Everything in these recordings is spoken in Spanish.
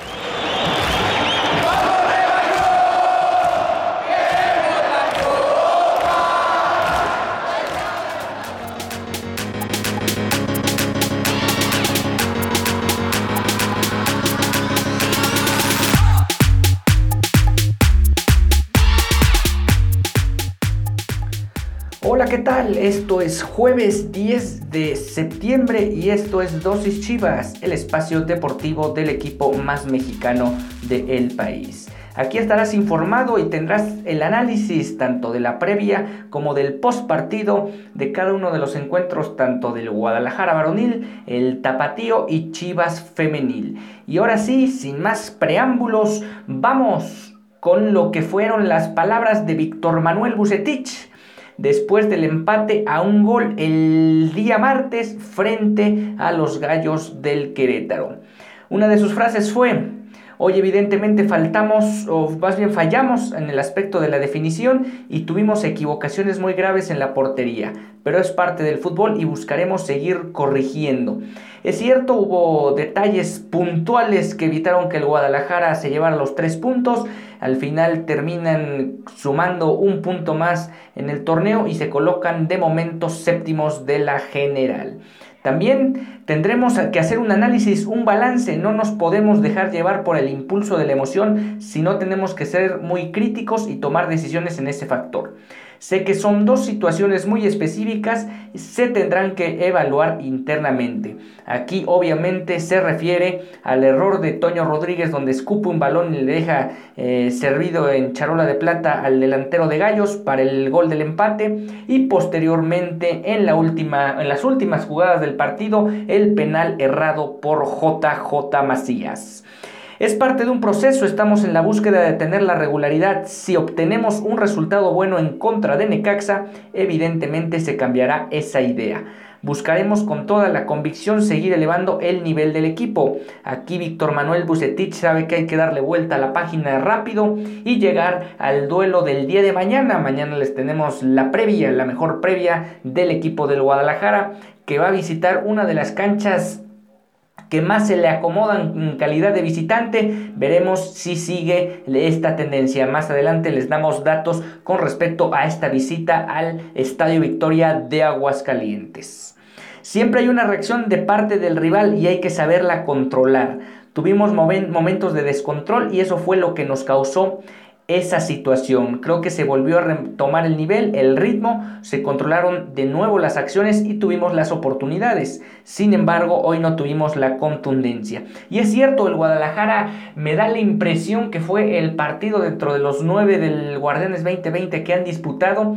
何? Esto es jueves 10 de septiembre y esto es Dosis Chivas, el espacio deportivo del equipo más mexicano del país. Aquí estarás informado y tendrás el análisis tanto de la previa como del post partido de cada uno de los encuentros, tanto del Guadalajara varonil, el Tapatío y Chivas femenil. Y ahora sí, sin más preámbulos, vamos con lo que fueron las palabras de Víctor Manuel Bucetich después del empate a un gol el día martes frente a los Gallos del Querétaro. Una de sus frases fue, Hoy evidentemente faltamos, o más bien fallamos en el aspecto de la definición y tuvimos equivocaciones muy graves en la portería, pero es parte del fútbol y buscaremos seguir corrigiendo. Es cierto, hubo detalles puntuales que evitaron que el Guadalajara se llevara los tres puntos, al final terminan sumando un punto más en el torneo y se colocan de momento séptimos de la general. También tendremos que hacer un análisis, un balance, no nos podemos dejar llevar por el impulso de la emoción, sino tenemos que ser muy críticos y tomar decisiones en ese factor. Sé que son dos situaciones muy específicas, se tendrán que evaluar internamente. Aquí obviamente se refiere al error de Toño Rodríguez donde escupe un balón y le deja eh, servido en charola de plata al delantero de Gallos para el gol del empate y posteriormente en, en las últimas jugadas del partido el penal errado por JJ Macías. Es parte de un proceso, estamos en la búsqueda de tener la regularidad. Si obtenemos un resultado bueno en contra de Necaxa, evidentemente se cambiará esa idea. Buscaremos con toda la convicción seguir elevando el nivel del equipo. Aquí Víctor Manuel Bucetich sabe que hay que darle vuelta a la página rápido y llegar al duelo del día de mañana. Mañana les tenemos la previa, la mejor previa del equipo del Guadalajara que va a visitar una de las canchas que más se le acomodan en calidad de visitante. Veremos si sigue esta tendencia. Más adelante les damos datos con respecto a esta visita al Estadio Victoria de Aguascalientes. Siempre hay una reacción de parte del rival y hay que saberla controlar. Tuvimos momentos de descontrol y eso fue lo que nos causó esa situación. Creo que se volvió a retomar el nivel, el ritmo, se controlaron de nuevo las acciones y tuvimos las oportunidades. Sin embargo, hoy no tuvimos la contundencia. Y es cierto, el Guadalajara me da la impresión que fue el partido dentro de los nueve del Guardianes 2020 que han disputado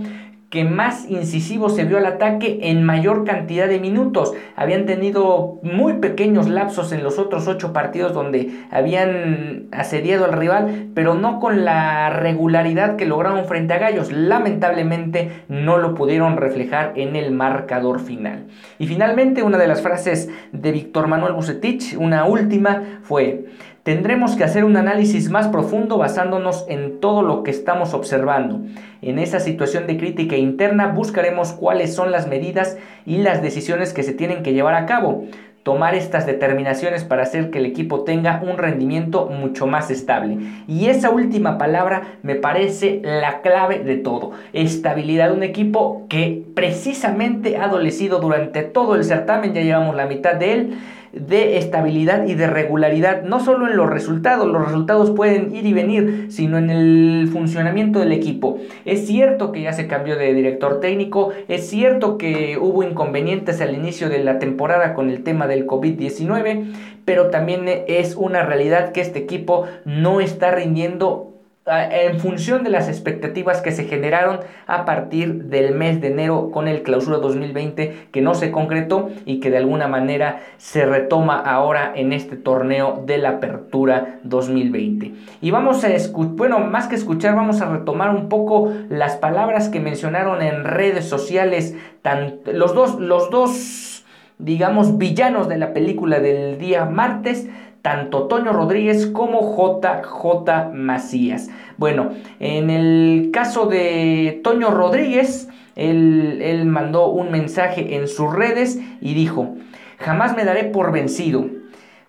que más incisivo se vio al ataque en mayor cantidad de minutos. Habían tenido muy pequeños lapsos en los otros ocho partidos donde habían asediado al rival, pero no con la regularidad que lograron frente a Gallos. Lamentablemente no lo pudieron reflejar en el marcador final. Y finalmente una de las frases de Víctor Manuel Bucetich, una última, fue Tendremos que hacer un análisis más profundo basándonos en todo lo que estamos observando. En esa situación de crítica interna buscaremos cuáles son las medidas y las decisiones que se tienen que llevar a cabo. Tomar estas determinaciones para hacer que el equipo tenga un rendimiento mucho más estable. Y esa última palabra me parece la clave de todo. Estabilidad de un equipo que precisamente ha adolecido durante todo el certamen, ya llevamos la mitad de él de estabilidad y de regularidad, no solo en los resultados, los resultados pueden ir y venir, sino en el funcionamiento del equipo. Es cierto que ya se cambió de director técnico, es cierto que hubo inconvenientes al inicio de la temporada con el tema del COVID-19, pero también es una realidad que este equipo no está rindiendo en función de las expectativas que se generaron a partir del mes de enero con el clausura 2020 que no se concretó y que de alguna manera se retoma ahora en este torneo de la apertura 2020. Y vamos a escuchar, bueno, más que escuchar, vamos a retomar un poco las palabras que mencionaron en redes sociales, los dos, los dos, digamos, villanos de la película del día martes, tanto Toño Rodríguez como JJ Macías. Bueno, en el caso de Toño Rodríguez, él, mandó un mensaje en sus redes y dijo, jamás me daré por vencido.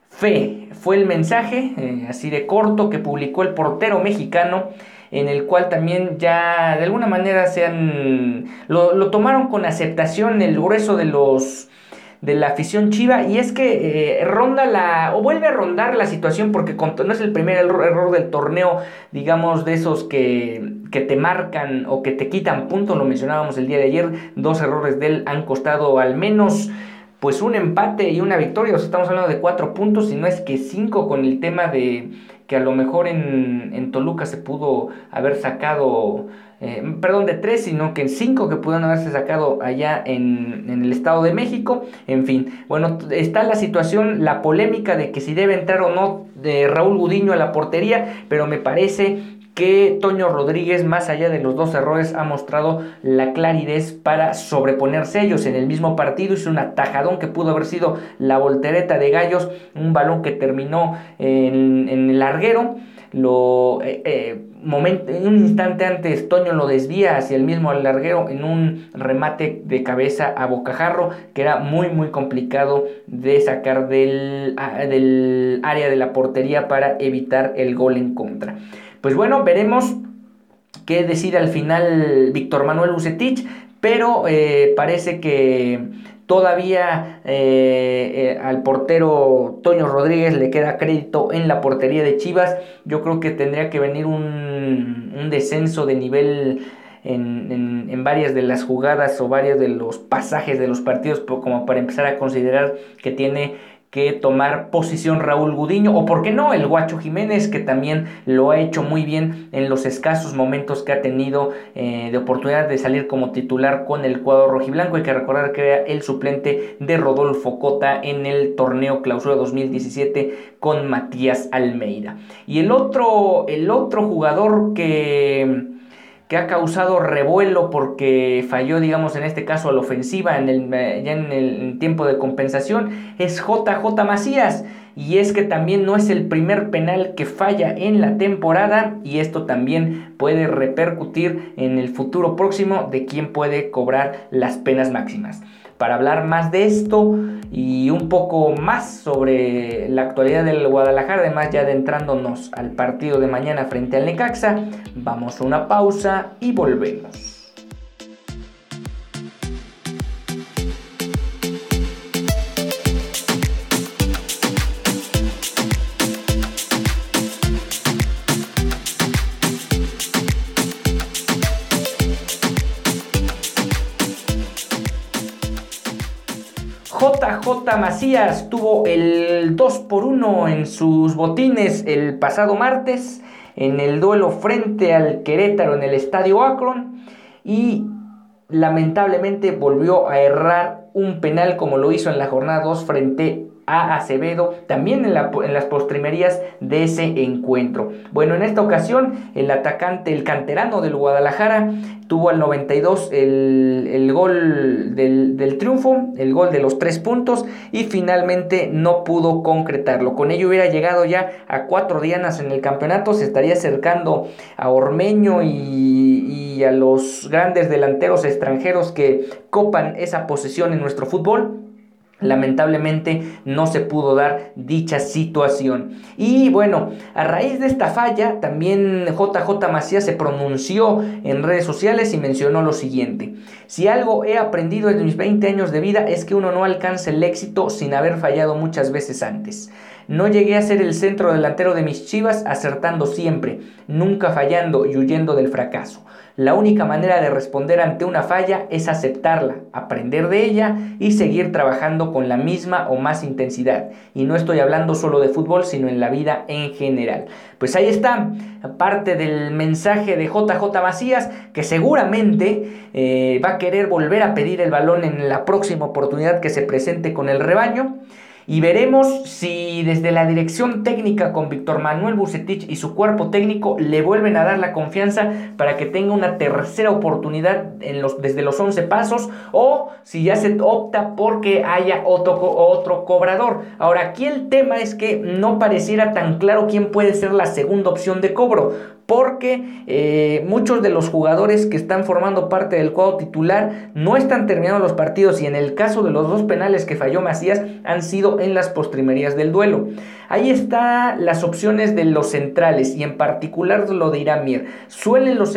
Fe fue el mensaje, eh, así de corto, que publicó el portero mexicano en el cual también ya de alguna manera se han, lo, lo tomaron con aceptación el grueso de los de la afición chiva y es que eh, ronda la o vuelve a rondar la situación porque no es el primer error, del torneo digamos de esos que, que, te marcan o que te quitan puntos lo mencionábamos el día de ayer dos errores de él han costado al menos pues un empate y una victoria o sea, estamos hablando de cuatro puntos y no es que cinco con el tema de que a lo mejor en, en Toluca se pudo haber sacado eh, perdón, de tres, sino que en cinco que pudieron haberse sacado allá en, en, el Estado de México. En fin, bueno, está la situación, la polémica de que si debe entrar o no de Raúl Gudiño a la portería, pero me parece que Toño Rodríguez, más allá de los dos errores, ha mostrado la claridad para sobreponerse ellos. En el mismo partido hizo un atajadón que pudo haber sido la voltereta de Gallos, un balón que terminó en, en el larguero. Lo, eh, eh, momento, en un instante antes Toño lo desvía hacia el mismo larguero en un remate de cabeza a bocajarro que era muy muy complicado de sacar del, del área de la portería para evitar el gol en contra. Pues bueno, veremos qué decide al final Víctor Manuel Ucetich, pero eh, parece que Todavía eh, eh, al portero Toño Rodríguez le queda crédito en la portería de Chivas. Yo creo que tendría que venir un, descenso de nivel en, en, varias de las jugadas o varios de los pasajes de los partidos como para empezar a considerar que tiene que tomar posición Raúl Gudiño o por qué no el Guacho Jiménez que también lo ha hecho muy bien en los escasos momentos que ha tenido eh, de oportunidad de salir como titular con el cuadro rojiblanco. Hay que recordar que era el suplente de Rodolfo Cota en el torneo clausura 2017 con Matías Almeida. Y el otro el otro jugador que que ha causado revuelo porque falló, digamos, en este caso a la ofensiva en el, ya en el tiempo de compensación, es JJ Macías. Y es que también no es el primer penal que falla en la temporada y esto también puede repercutir en el futuro próximo de quién puede cobrar las penas máximas. Para hablar más de esto y un poco más sobre la actualidad del Guadalajara, además ya adentrándonos al partido de mañana frente al Necaxa, vamos a una pausa y volvemos. Macías tuvo el 2 por 1 en sus botines el pasado martes en el duelo frente al Querétaro en el Estadio Akron y lamentablemente volvió a errar un penal como lo hizo en la jornada 2 frente a Acevedo, también en, las postrimerías de ese encuentro. Bueno, en esta ocasión el atacante, el canterano del Guadalajara, tuvo al 92 el, gol del, triunfo, el gol de los tres puntos y finalmente no pudo concretarlo. Con ello hubiera llegado ya a cuatro dianas en el campeonato, se estaría acercando a Ormeño y, y a los grandes delanteros extranjeros que copan esa posición en nuestro fútbol. Lamentablemente no se pudo dar dicha situación. Y bueno, a raíz de esta falla, también JJ Macías se pronunció en redes sociales y mencionó lo siguiente. Si algo he aprendido en mis 20 años de vida es que uno no alcanza el éxito sin haber fallado muchas veces antes. No llegué a ser el centro delantero de mis chivas, acertando siempre, nunca fallando y huyendo del fracaso. La única manera de responder ante una falla es aceptarla, aprender de ella y seguir trabajando con la misma o más intensidad. Y no estoy hablando solo de fútbol, sino en la vida en general. Pues ahí está parte del mensaje de JJ Macías, que seguramente eh, va a querer volver a pedir el balón en la próxima oportunidad que se presente con el rebaño. Y veremos si desde la dirección técnica con Víctor Manuel Bucetich y su cuerpo técnico le vuelven a dar la confianza para que tenga una tercera oportunidad desde los 11 pasos o si ya se opta porque haya otro, otro cobrador. Ahora aquí el tema es que no pareciera tan claro quién puede ser la segunda opción de cobro porque eh, muchos de los jugadores que están formando parte del cuadro titular no están terminando los partidos y en el caso de los dos penales que falló Macías han sido en las postrimerías del duelo. Ahí están las opciones de los centrales y en particular lo de Iramir. Suelen los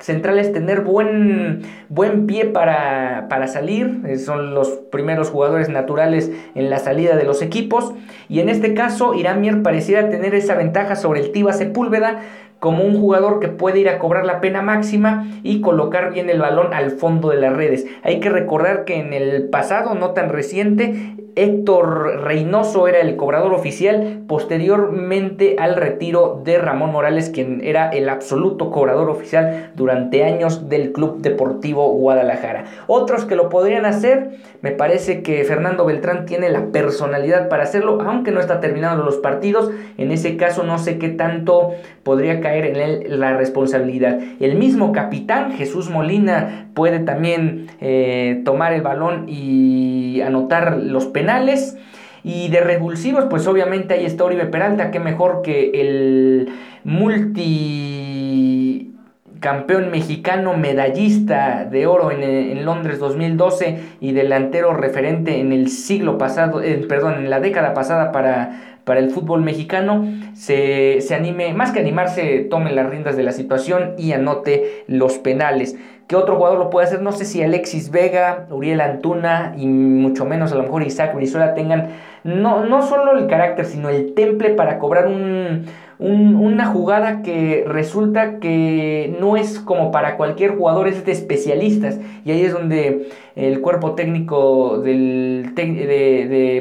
centrales tener buen, buen pie para, para salir, eh, son los primeros jugadores naturales en la salida de los equipos y en este caso Iramir pareciera tener esa ventaja sobre el Tiba Sepúlveda como un jugador que puede ir a cobrar la pena máxima y colocar bien el balón al fondo de las redes. Hay que recordar que en el pasado, no tan reciente, Héctor Reynoso era el cobrador oficial posteriormente al retiro de Ramón Morales, quien era el absoluto cobrador oficial durante años del Club Deportivo Guadalajara. Otros que lo podrían hacer, me parece que Fernando Beltrán tiene la personalidad para hacerlo, aunque no está terminando los partidos. En ese caso no sé qué tanto podría caer en él la responsabilidad. El mismo capitán Jesús Molina puede también eh, tomar el balón y anotar los penales. Y de revulsivos, pues obviamente ahí está Oribe Peralta, que mejor que el multicampeón mexicano medallista de oro en, Londres 2012 y delantero referente en el siglo pasado, perdón, en la década pasada para, para el fútbol mexicano, se, se anime, más que animarse, tome las riendas de la situación y anote los penales. ¿Qué otro jugador lo puede hacer? No sé si Alexis Vega, Uriel Antuna y mucho menos a lo mejor Isaac Brizuela tengan no, no solo el carácter, sino el temple para cobrar un, una jugada que resulta que no es como para cualquier jugador, es de especialistas. Y ahí es donde el cuerpo técnico de, de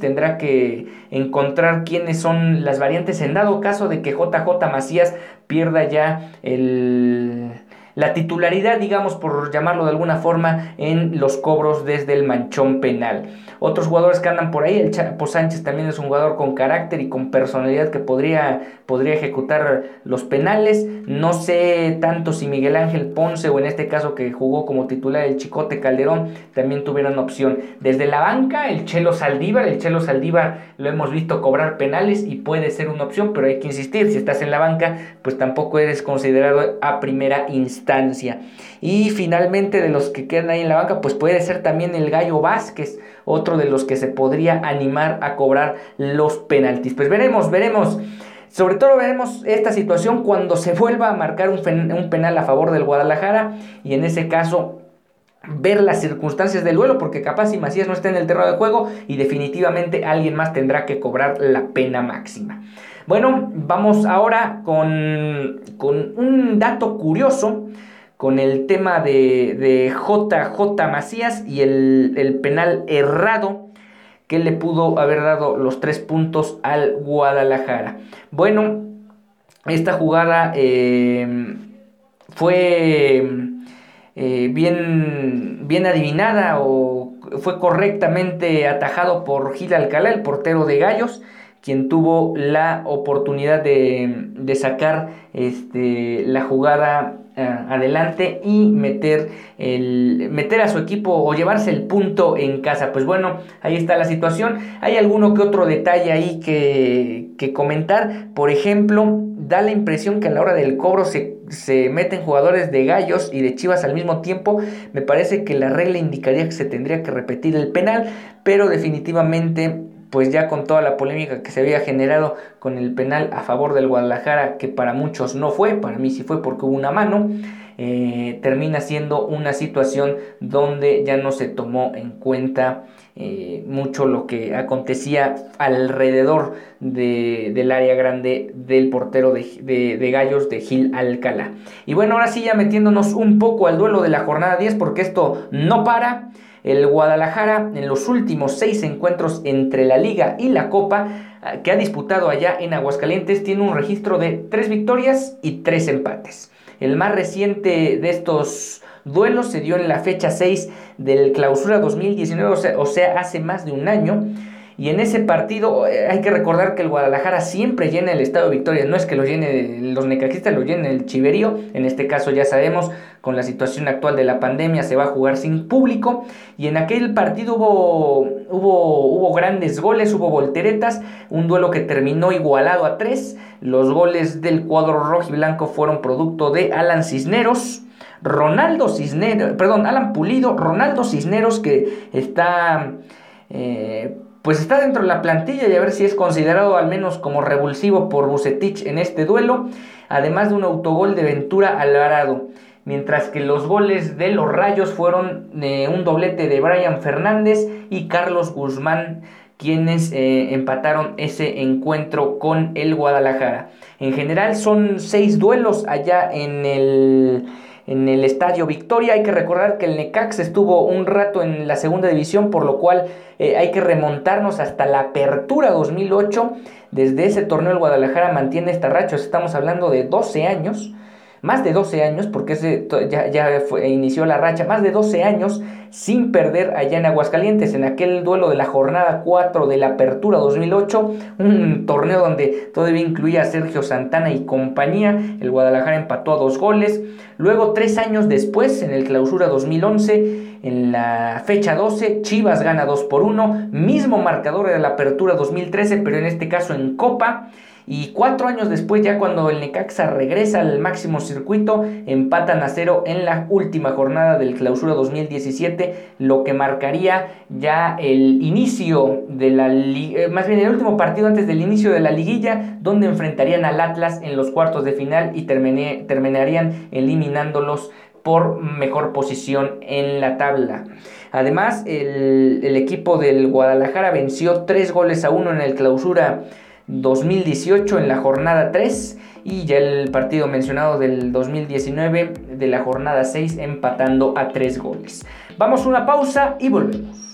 tendrá que encontrar quiénes son las variantes en dado caso de que JJ Macías pierda ya el la titularidad, digamos, por llamarlo de alguna forma, en los cobros desde el manchón penal. Otros jugadores que andan por ahí, el Chapo Sánchez también es un jugador con carácter y con personalidad que podría, podría ejecutar los penales. No sé tanto si Miguel Ángel Ponce o en este caso que jugó como titular el Chicote Calderón también tuvieran opción. Desde la banca, el Chelo Saldívar, el Chelo Saldívar lo hemos visto cobrar penales y puede ser una opción, pero hay que insistir, si estás en la banca, pues tampoco eres considerado a primera instancia y finalmente de los que quedan ahí en la banca, pues puede ser también el Gallo Vázquez, otro de los que se podría animar a cobrar los penaltis. Pues veremos, veremos. Sobre todo veremos esta situación cuando se vuelva a marcar un, un penal a favor del Guadalajara y en ese caso ver las circunstancias del duelo, porque capaz si Macías no está en el terreno de juego y definitivamente alguien más tendrá que cobrar la pena máxima. Bueno, vamos ahora con, con un dato curioso con el tema de, JJ Macías y el, penal errado que le pudo haber dado los tres puntos al Guadalajara. Bueno, esta jugada eh, fue eh, bien, bien adivinada o fue correctamente atajado por Gil Alcalá, el portero de Gallos quien tuvo la oportunidad de, sacar este, la jugada adelante y meter, el, meter a su equipo o llevarse el punto en casa. Pues bueno, ahí está la situación. Hay alguno que otro detalle ahí que, que comentar. Por ejemplo, da la impresión que a la hora del cobro se, se, meten jugadores de gallos y de chivas al mismo tiempo. Me parece que la regla indicaría que se tendría que repetir el penal, pero definitivamente pues ya con toda la polémica que se había generado con el penal a favor del Guadalajara, que para muchos no fue, para mí sí fue porque hubo una mano, eh, termina siendo una situación donde ya no se tomó en cuenta eh, mucho lo que acontecía alrededor del área grande del portero de, Gallos de Gil Alcalá. Y bueno, ahora sí ya metiéndonos un poco al duelo de la jornada 10 porque esto no para. El Guadalajara en los últimos seis encuentros entre la liga y la copa ah, que ha disputado allá en Aguascalientes tiene un registro de tres victorias y tres empates. El más reciente de estos duelos se dio en la fecha 6 del clausura 2019, o sea, hace más de un año. Y en ese partido eh, hay que recordar que el Guadalajara siempre llena el Estado de Victoria. No es que lo llene los necaxistas, lo llene el Chiverío. En este caso ya sabemos, con la situación actual de la pandemia se va a jugar sin público. Y en aquel partido hubo, hubo, hubo grandes goles, hubo volteretas. Un duelo que terminó igualado a tres. Los goles del cuadro rojo y blanco fueron producto de Alan Cisneros. Ronaldo Cisneros, perdón, Alan Pulido, Ronaldo Cisneros que está... Eh, pues está dentro de la plantilla y a ver si es considerado al menos como revulsivo por Bucetich en este duelo, además de un autogol de Ventura Alvarado. Mientras que los goles de los Rayos fueron eh, un doblete de Brian Fernández y Carlos Guzmán, quienes eh, empataron ese encuentro con el Guadalajara. En general son seis duelos allá en el en el Estadio Victoria. Hay que recordar que el Necax estuvo un rato en la segunda división, por lo cual eh, hay que remontarnos hasta la apertura 2008. Desde ese torneo el Guadalajara mantiene esta racha, estamos hablando de 12 años más de 12 años, porque ese ya, ya inició la racha, más de 12 años sin perder allá en Aguascalientes, en aquel duelo de la jornada 4 de la Apertura 2008, un torneo donde todavía incluía a Sergio Santana y compañía, el Guadalajara empató a dos goles, luego tres años después, en el Clausura 2011, en la fecha 12, Chivas gana 2 por 1, mismo marcador de la Apertura 2013, pero en este caso en Copa, y cuatro años después, ya cuando el Necaxa regresa al máximo circuito, empatan a cero en la última jornada del clausura 2017, lo que marcaría ya el inicio de la eh, más bien el último partido antes del inicio de la liguilla, donde enfrentarían al Atlas en los cuartos de final y terminarían eliminándolos por mejor posición en la tabla. Además, el, el equipo del Guadalajara venció tres goles a uno en el clausura 2018 en la jornada 3 y ya el partido mencionado del 2019 de la jornada 6 empatando a 3 goles. Vamos a una pausa y volvemos.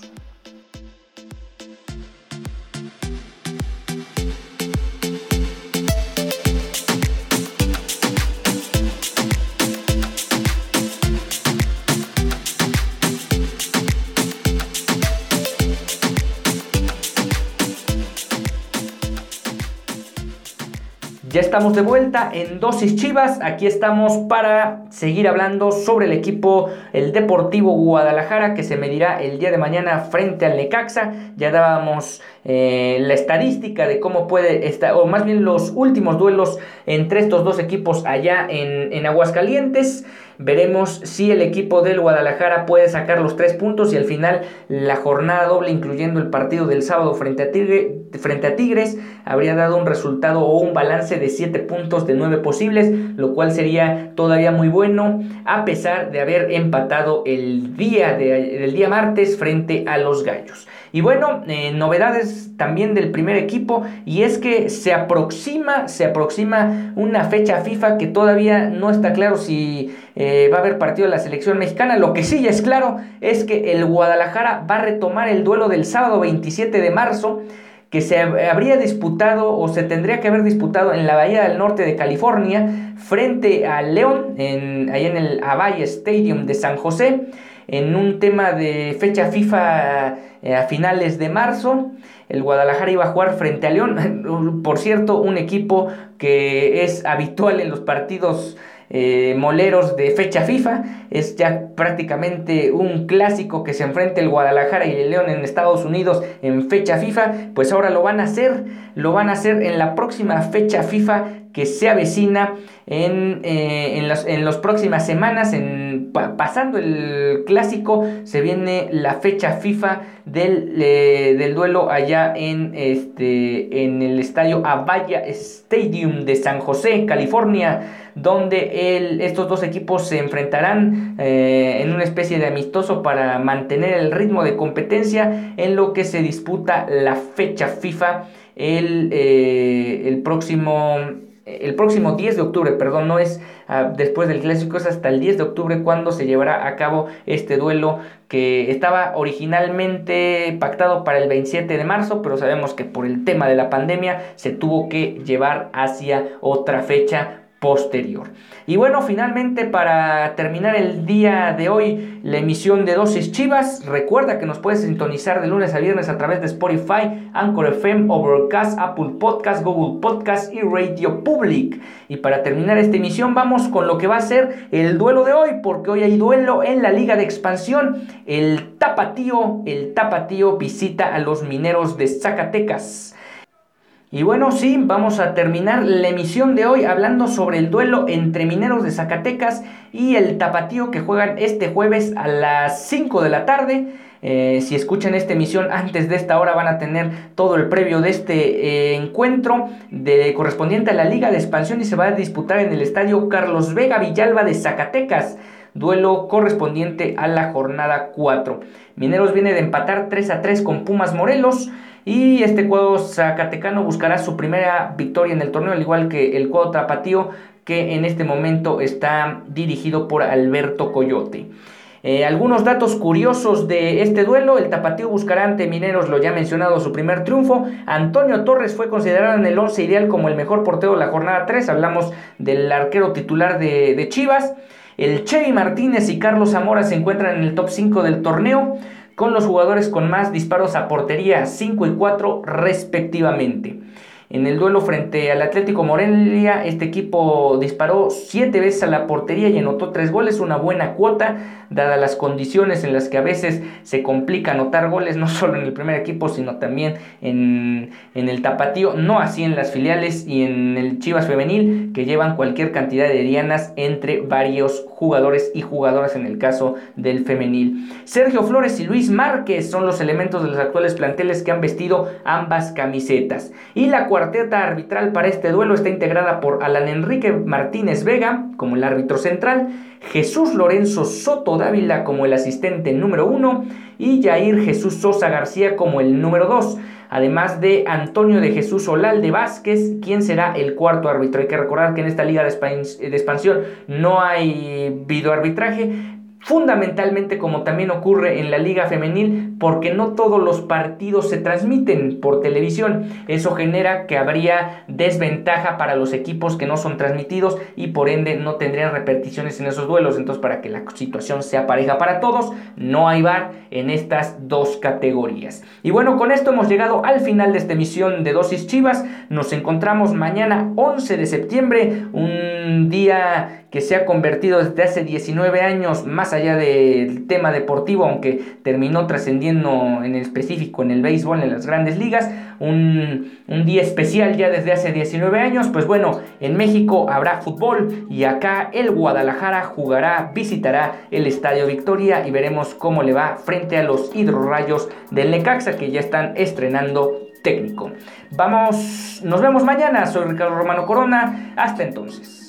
Ya estamos de vuelta en Dosis Chivas. Aquí estamos para seguir hablando sobre el equipo, el Deportivo Guadalajara, que se medirá el día de mañana frente al Necaxa. Ya dábamos eh, la estadística de cómo puede estar, o más bien los últimos duelos entre estos dos equipos allá en, en Aguascalientes. Veremos si el equipo del Guadalajara puede sacar los tres puntos y al final la jornada doble, incluyendo el partido del sábado frente a, frente a Tigres, habría dado un resultado o un balance de 7 puntos de 9 posibles, lo cual sería todavía muy bueno, a pesar de haber empatado el día, el día martes frente a los Gallos. Y bueno, eh, novedades también del primer equipo y es que se aproxima, se aproxima una fecha FIFA que todavía no está claro si eh, va a haber partido de la selección mexicana. Lo que sí es claro es que el Guadalajara va a retomar el duelo del sábado 27 de marzo que se habría disputado o se tendría que haber disputado en la Bahía del Norte de California frente a León, en, ahí en el Avaya Stadium de San José en un tema de fecha FIFA eh, a finales de marzo. El Guadalajara iba a jugar frente a León, por cierto, un equipo que es habitual en los partidos eh, moleros de fecha FIFA. Es ya prácticamente un clásico que se enfrenta el Guadalajara y el León en Estados Unidos en fecha FIFA. Pues ahora lo van a hacer, lo van a hacer en la próxima fecha FIFA que se avecina en, eh, en, las, en próximas semanas, en, pasando el clásico, se viene la fecha FIFA del, eh, del duelo allá en, este, en el estadio Avaya Stadium de San José, California, donde el, estos dos equipos se enfrentarán eh, en una especie de amistoso para mantener el ritmo de competencia en lo que se disputa la fecha FIFA el, el próximo el próximo 10 de octubre, perdón, no es ah, después del clásico, es hasta el 10 de octubre cuando se llevará a cabo este duelo que estaba originalmente pactado para el 27 de marzo, pero sabemos que por el tema de la pandemia se tuvo que llevar hacia otra fecha posterior. Y bueno, finalmente para terminar el día de hoy, la emisión de Dosis Chivas, recuerda que nos puedes sintonizar de lunes a viernes a través de Spotify, Anchor FM, Overcast, Apple Podcast, Google Podcast y Radio Public. Y para terminar esta emisión vamos con lo que va a ser el duelo de hoy, porque hoy hay duelo en la Liga de Expansión. El Tapatío, el Tapatío visita a los mineros de Zacatecas. Y bueno, sí, vamos a terminar la emisión de hoy hablando sobre el duelo entre Mineros de Zacatecas y el Tapatío que juegan este jueves a las 5 de la tarde. Eh, si escuchan esta emisión antes de esta hora van a tener todo el previo de este eh, encuentro de, correspondiente a la Liga de Expansión y se va a disputar en el estadio Carlos Vega Villalba de Zacatecas duelo correspondiente a la jornada 4. Mineros viene de empatar 3 a 3 con Pumas Morelos. Y este cuadro zacatecano buscará su primera victoria en el torneo, al igual que el cuadro tapatío, que en este momento está dirigido por Alberto Coyote. Eh, algunos datos curiosos de este duelo, el Tapatío buscará ante Mineros, lo ya mencionado, su primer triunfo. Antonio Torres fue considerado en el 11 ideal como el mejor portero de la jornada 3, hablamos del arquero titular de, de Chivas. El Chevy Martínez y Carlos Zamora se encuentran en el top 5 del torneo con los jugadores con más disparos a portería, 5 y 4 respectivamente. En el duelo frente al Atlético Morelia, este equipo disparó siete veces a la portería y anotó tres goles, una buena cuota, dadas las condiciones en las que a veces se complica anotar goles, no solo en el primer equipo, sino también en, en el tapatío, no así en las filiales y en el Chivas Femenil, que llevan cualquier cantidad de dianas entre varios jugadores y jugadoras en el caso del femenil. Sergio Flores y Luis Márquez son los elementos de los actuales planteles que han vestido ambas camisetas. Y la cuarteta arbitral para este duelo está integrada por Alan Enrique Martínez Vega como el árbitro central, Jesús Lorenzo Soto Dávila como el asistente número uno y Jair Jesús Sosa García como el número dos además de Antonio de Jesús Olalde Vázquez, quien será el cuarto árbitro. Hay que recordar que en esta liga de, expansión no hay videoarbitraje, fundamentalmente como también ocurre en la liga femenil porque no todos los partidos se transmiten por televisión. Eso genera que habría desventaja para los equipos que no son transmitidos y por ende no tendrían repeticiones en esos duelos. Entonces para que la situación sea pareja para todos no hay bar en estas dos categorías. Y bueno con esto hemos llegado al final de esta emisión de dosis chivas. Nos encontramos mañana 11 de septiembre un día que se ha convertido desde hace 19 años más allá del tema deportivo, aunque terminó trascendiendo en específico en el béisbol, en las grandes ligas, un, un, día especial ya desde hace 19 años, pues bueno, en México habrá fútbol y acá el Guadalajara jugará, visitará el Estadio Victoria y veremos cómo le va frente a los hidrorrayos del Necaxa que ya están estrenando técnico. Vamos, nos vemos mañana, soy Ricardo Romano Corona, hasta entonces.